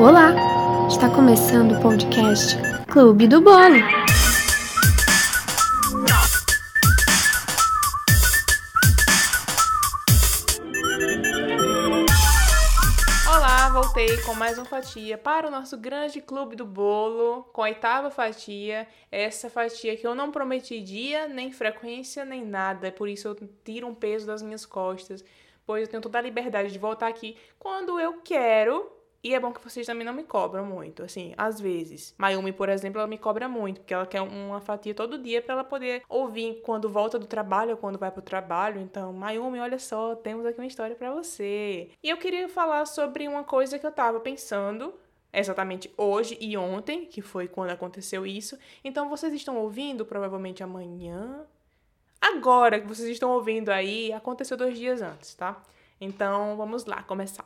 Olá! Está começando o podcast Clube do Bolo. Olá, voltei com mais uma fatia para o nosso grande Clube do Bolo, com a oitava fatia. Essa fatia que eu não prometi dia, nem frequência, nem nada, é por isso eu tiro um peso das minhas costas, pois eu tenho toda a liberdade de voltar aqui quando eu quero e é bom que vocês também não me cobram muito, assim, às vezes. Mayumi, por exemplo, ela me cobra muito, porque ela quer uma fatia todo dia para ela poder ouvir quando volta do trabalho ou quando vai pro trabalho. Então, Mayumi, olha só, temos aqui uma história para você. E eu queria falar sobre uma coisa que eu tava pensando exatamente hoje e ontem, que foi quando aconteceu isso. Então, vocês estão ouvindo provavelmente amanhã. Agora que vocês estão ouvindo aí, aconteceu dois dias antes, tá? Então, vamos lá, começar.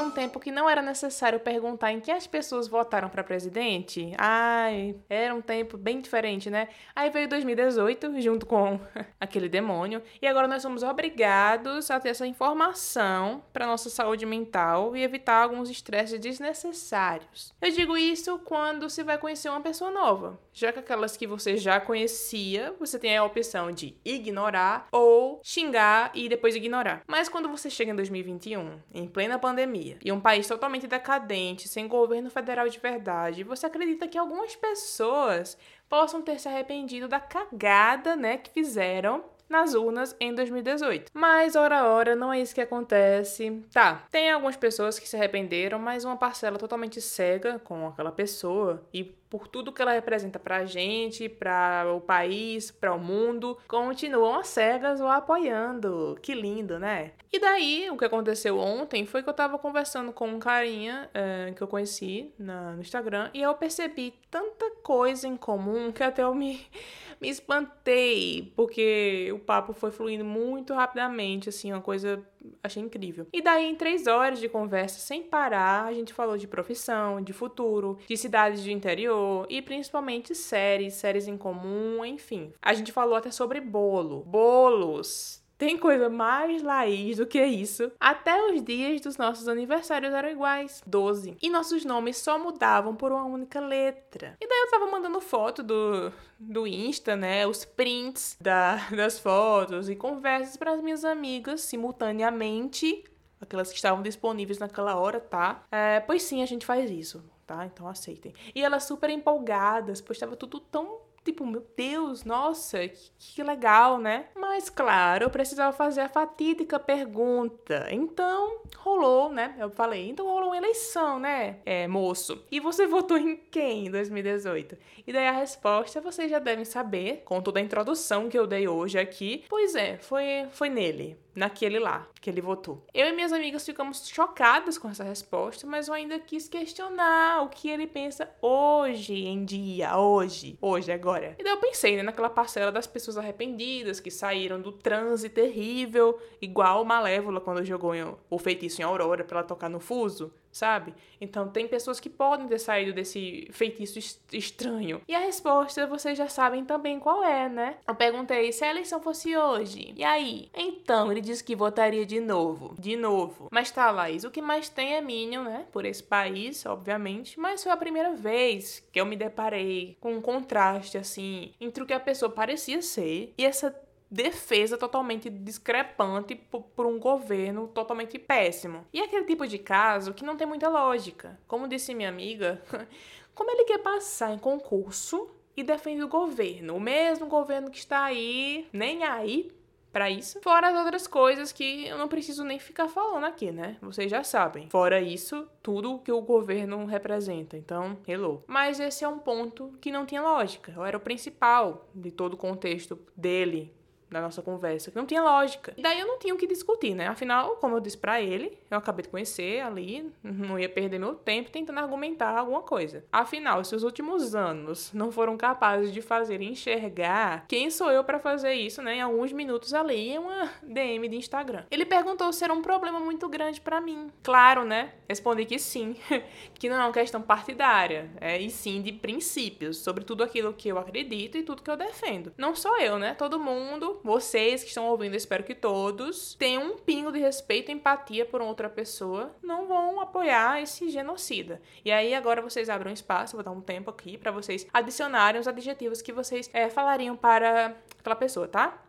Um tempo que não era necessário perguntar em que as pessoas votaram para presidente? Ai, era um tempo bem diferente, né? Aí veio 2018, junto com aquele demônio, e agora nós somos obrigados a ter essa informação para nossa saúde mental e evitar alguns estresses desnecessários. Eu digo isso quando se vai conhecer uma pessoa nova, já que aquelas que você já conhecia, você tem a opção de ignorar ou xingar e depois ignorar. Mas quando você chega em 2021, em plena pandemia, e um país totalmente decadente, sem governo federal de verdade, você acredita que algumas pessoas possam ter se arrependido da cagada, né, que fizeram nas urnas em 2018. Mas, ora, ora, não é isso que acontece. Tá, tem algumas pessoas que se arrependeram, mas uma parcela totalmente cega com aquela pessoa e por tudo que ela representa pra gente, para o país, para o mundo, continuam as cegas o apoiando. Que lindo, né? E daí, o que aconteceu ontem foi que eu tava conversando com um carinha é, que eu conheci na, no Instagram e eu percebi tanta coisa em comum que até eu me, me espantei, porque o papo foi fluindo muito rapidamente, assim, uma coisa achei incrível. E daí, em três horas de conversa sem parar, a gente falou de profissão, de futuro, de cidades de interior e principalmente séries, séries em comum, enfim. A gente falou até sobre bolo, bolos. Tem coisa mais raiz do que isso. Até os dias dos nossos aniversários eram iguais, 12. E nossos nomes só mudavam por uma única letra. E daí eu tava mandando foto do, do Insta, né? Os prints da, das fotos e conversas para as minhas amigas simultaneamente. Aquelas que estavam disponíveis naquela hora, tá? É, pois sim, a gente faz isso, tá? Então aceitem. E elas super empolgadas, pois estava tudo tão tipo, meu Deus, nossa, que, que, legal, né? Mas claro, eu precisava fazer a fatídica pergunta. Então, rolou, né? Eu falei, então rolou uma eleição, né? É, moço. E você votou em quem em 2018? E daí a resposta vocês já devem saber, com toda a introdução que eu dei hoje aqui. Pois é, foi, foi nele naquele lá que ele votou. Eu e minhas amigas ficamos chocadas com essa resposta, mas eu ainda quis questionar o que ele pensa hoje em dia, hoje, hoje, agora. E daí eu pensei, né, naquela parcela das pessoas arrependidas que saíram do transe terrível, igual Malévola quando jogou o feitiço em Aurora para ela tocar no fuso sabe? Então tem pessoas que podem ter saído desse feitiço estranho. E a resposta vocês já sabem também qual é, né? Eu perguntei se a eleição fosse hoje. E aí? Então ele disse que votaria de novo. De novo. Mas tá, Laís, o que mais tem é Minion, né? Por esse país, obviamente. Mas foi a primeira vez que eu me deparei com um contraste, assim, entre o que a pessoa parecia ser e essa defesa totalmente discrepante por, um governo totalmente péssimo. E aquele tipo de caso que não tem muita lógica. Como disse minha amiga, como ele quer passar em concurso e defende o governo, o mesmo governo que está aí, nem aí para isso. Fora as outras coisas que eu não preciso nem ficar falando aqui, né? Vocês já sabem. Fora isso, tudo que o governo representa. Então, hello. Mas esse é um ponto que não tinha lógica. Eu era o principal de todo o contexto dele, da nossa conversa, que não tinha lógica. E daí eu não tinha o que discutir, né? Afinal, como eu disse para ele, eu acabei de conhecer ali, não ia perder meu tempo tentando argumentar alguma coisa. Afinal, se os últimos anos não foram capazes de fazer enxergar, quem sou eu para fazer isso, né? Em alguns minutos ali em uma DM de Instagram. Ele perguntou se era um problema muito grande para mim. Claro, né? Respondi que sim, que não é uma questão partidária, é e sim de princípios, sobre tudo aquilo que eu acredito e tudo que eu defendo. Não sou eu, né? Todo mundo vocês que estão ouvindo, espero que todos tenham um pingo de respeito e empatia por outra pessoa, não vão apoiar esse genocida. E aí agora vocês abrem um espaço, vou dar um tempo aqui para vocês adicionarem os adjetivos que vocês é, falariam para aquela pessoa, tá?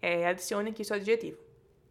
É, adicione aqui seu adjetivo.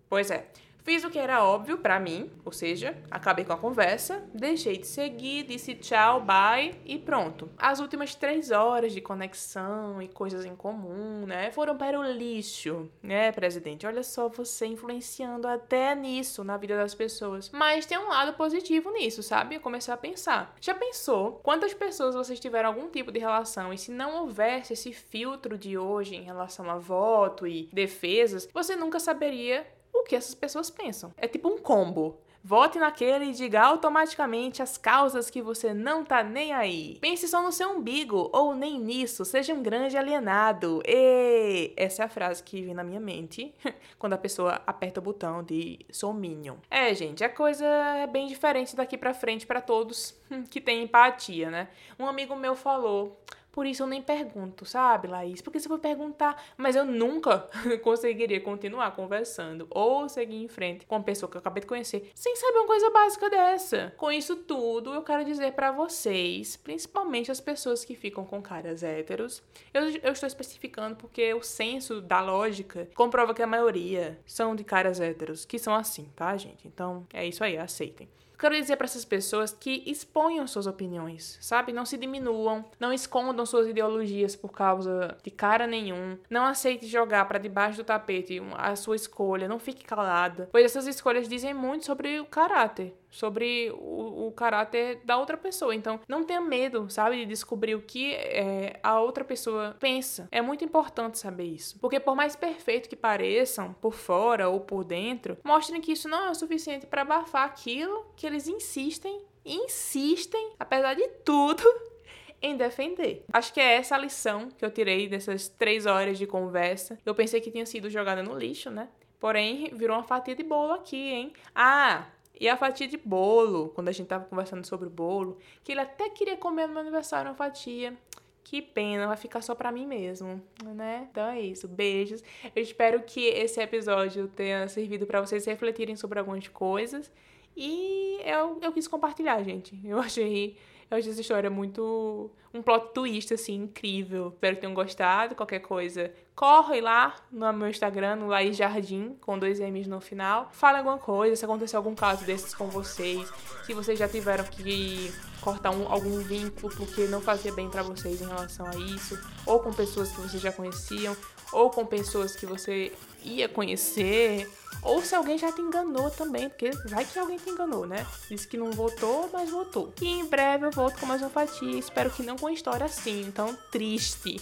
Pois é. Fiz o que era óbvio para mim, ou seja, acabei com a conversa, deixei de seguir, disse tchau, bye e pronto. As últimas três horas de conexão e coisas em comum, né, foram para o lixo, né, presidente? Olha só você influenciando até nisso na vida das pessoas. Mas tem um lado positivo nisso, sabe? Eu comecei a pensar. Já pensou quantas pessoas vocês tiveram algum tipo de relação e se não houvesse esse filtro de hoje em relação a voto e defesas, você nunca saberia o que essas pessoas pensam. É tipo um combo. Vote naquele e diga automaticamente as causas que você não tá nem aí. Pense só no seu umbigo, ou nem nisso, seja um grande alienado. E essa é a frase que vem na minha mente quando a pessoa aperta o botão de sou minion. É, gente, a coisa é bem diferente daqui para frente para todos que têm empatia, né? Um amigo meu falou: por isso eu nem pergunto, sabe, Laís? Porque se eu for perguntar, mas eu nunca conseguiria continuar conversando ou seguir em frente com uma pessoa que eu acabei de conhecer sem saber uma coisa básica dessa. Com isso tudo, eu quero dizer para vocês, principalmente as pessoas que ficam com caras héteros, eu, eu estou especificando porque o senso da lógica comprova que a maioria são de caras héteros, que são assim, tá, gente? Então é isso aí, aceitem. Quero dizer para essas pessoas que exponham suas opiniões, sabe? Não se diminuam, não escondam suas ideologias por causa de cara nenhum. Não aceite jogar para debaixo do tapete a sua escolha, não fique calada, pois essas escolhas dizem muito sobre o caráter sobre o, o, caráter da outra pessoa. Então, não tenha medo, sabe, de descobrir o que é, a outra pessoa pensa. É muito importante saber isso. Porque, por mais perfeito que pareçam, por fora ou por dentro, mostrem que isso não é o suficiente para abafar aquilo que eles insistem, insistem, apesar de tudo, em defender. Acho que é essa a lição que eu tirei dessas três horas de conversa. Eu pensei que tinha sido jogada no lixo, né? Porém, virou uma fatia de bolo aqui, hein? Ah, e a fatia de bolo, quando a gente tava conversando sobre o bolo, que ele até queria comer no meu aniversário uma fatia. Que pena, vai ficar só pra mim mesmo, né? Então é isso. Beijos. Eu espero que esse episódio tenha servido para vocês refletirem sobre algumas coisas. E eu, eu quis compartilhar, gente. Eu achei eu acho essa história muito. um plot twist, assim, incrível. Espero que tenham gostado. Qualquer coisa, corre lá no meu Instagram, no Laís Jardim, com dois M's no final. Fala alguma coisa, se aconteceu algum caso desses com vocês. Se vocês já tiveram que cortar um, algum vínculo porque não fazia bem para vocês em relação a isso. Ou com pessoas que vocês já conheciam. Ou com pessoas que você ia conhecer ou se alguém já te enganou também, porque vai que alguém te enganou, né? Disse que não votou, mas votou. E em breve eu volto com mais uma fatia. Espero que não com história assim, tão triste.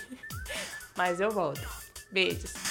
mas eu volto. Beijos.